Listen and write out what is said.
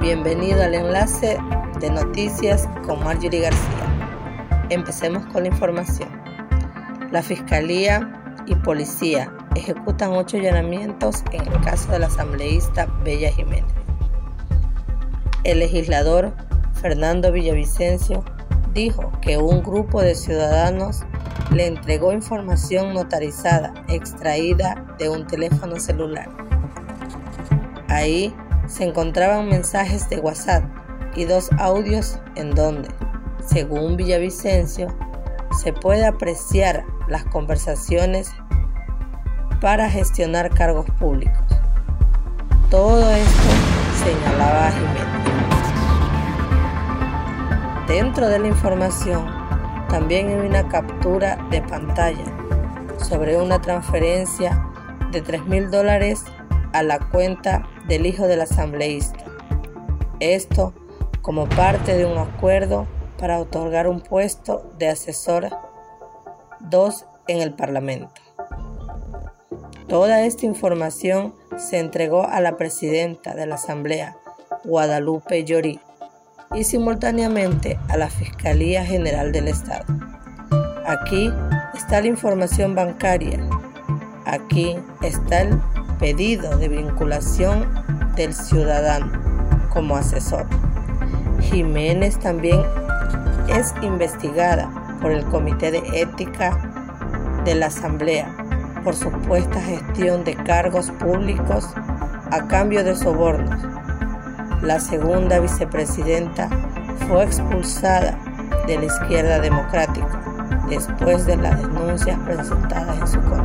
Bienvenido al enlace de noticias con Marjorie García. Empecemos con la información. La Fiscalía y Policía ejecutan ocho allanamientos en el caso de la asambleísta Bella Jiménez. El legislador Fernando Villavicencio dijo que un grupo de ciudadanos le entregó información notarizada extraída de un teléfono celular. Ahí se encontraban mensajes de WhatsApp y dos audios en donde, según Villavicencio, se puede apreciar las conversaciones para gestionar cargos públicos. Todo esto señalaba Jiménez. Dentro de la información también hay una captura de pantalla sobre una transferencia de 3 mil dólares a la cuenta del hijo del asambleísta. Esto como parte de un acuerdo para otorgar un puesto de asesor 2 en el Parlamento. Toda esta información se entregó a la presidenta de la Asamblea, Guadalupe Llorí, y simultáneamente a la Fiscalía General del Estado. Aquí está la información bancaria. Aquí está el pedido de vinculación del ciudadano como asesor. Jiménez también es investigada por el Comité de Ética de la Asamblea por supuesta gestión de cargos públicos a cambio de sobornos. La segunda vicepresidenta fue expulsada de la izquierda democrática después de las denuncias presentadas en su contra.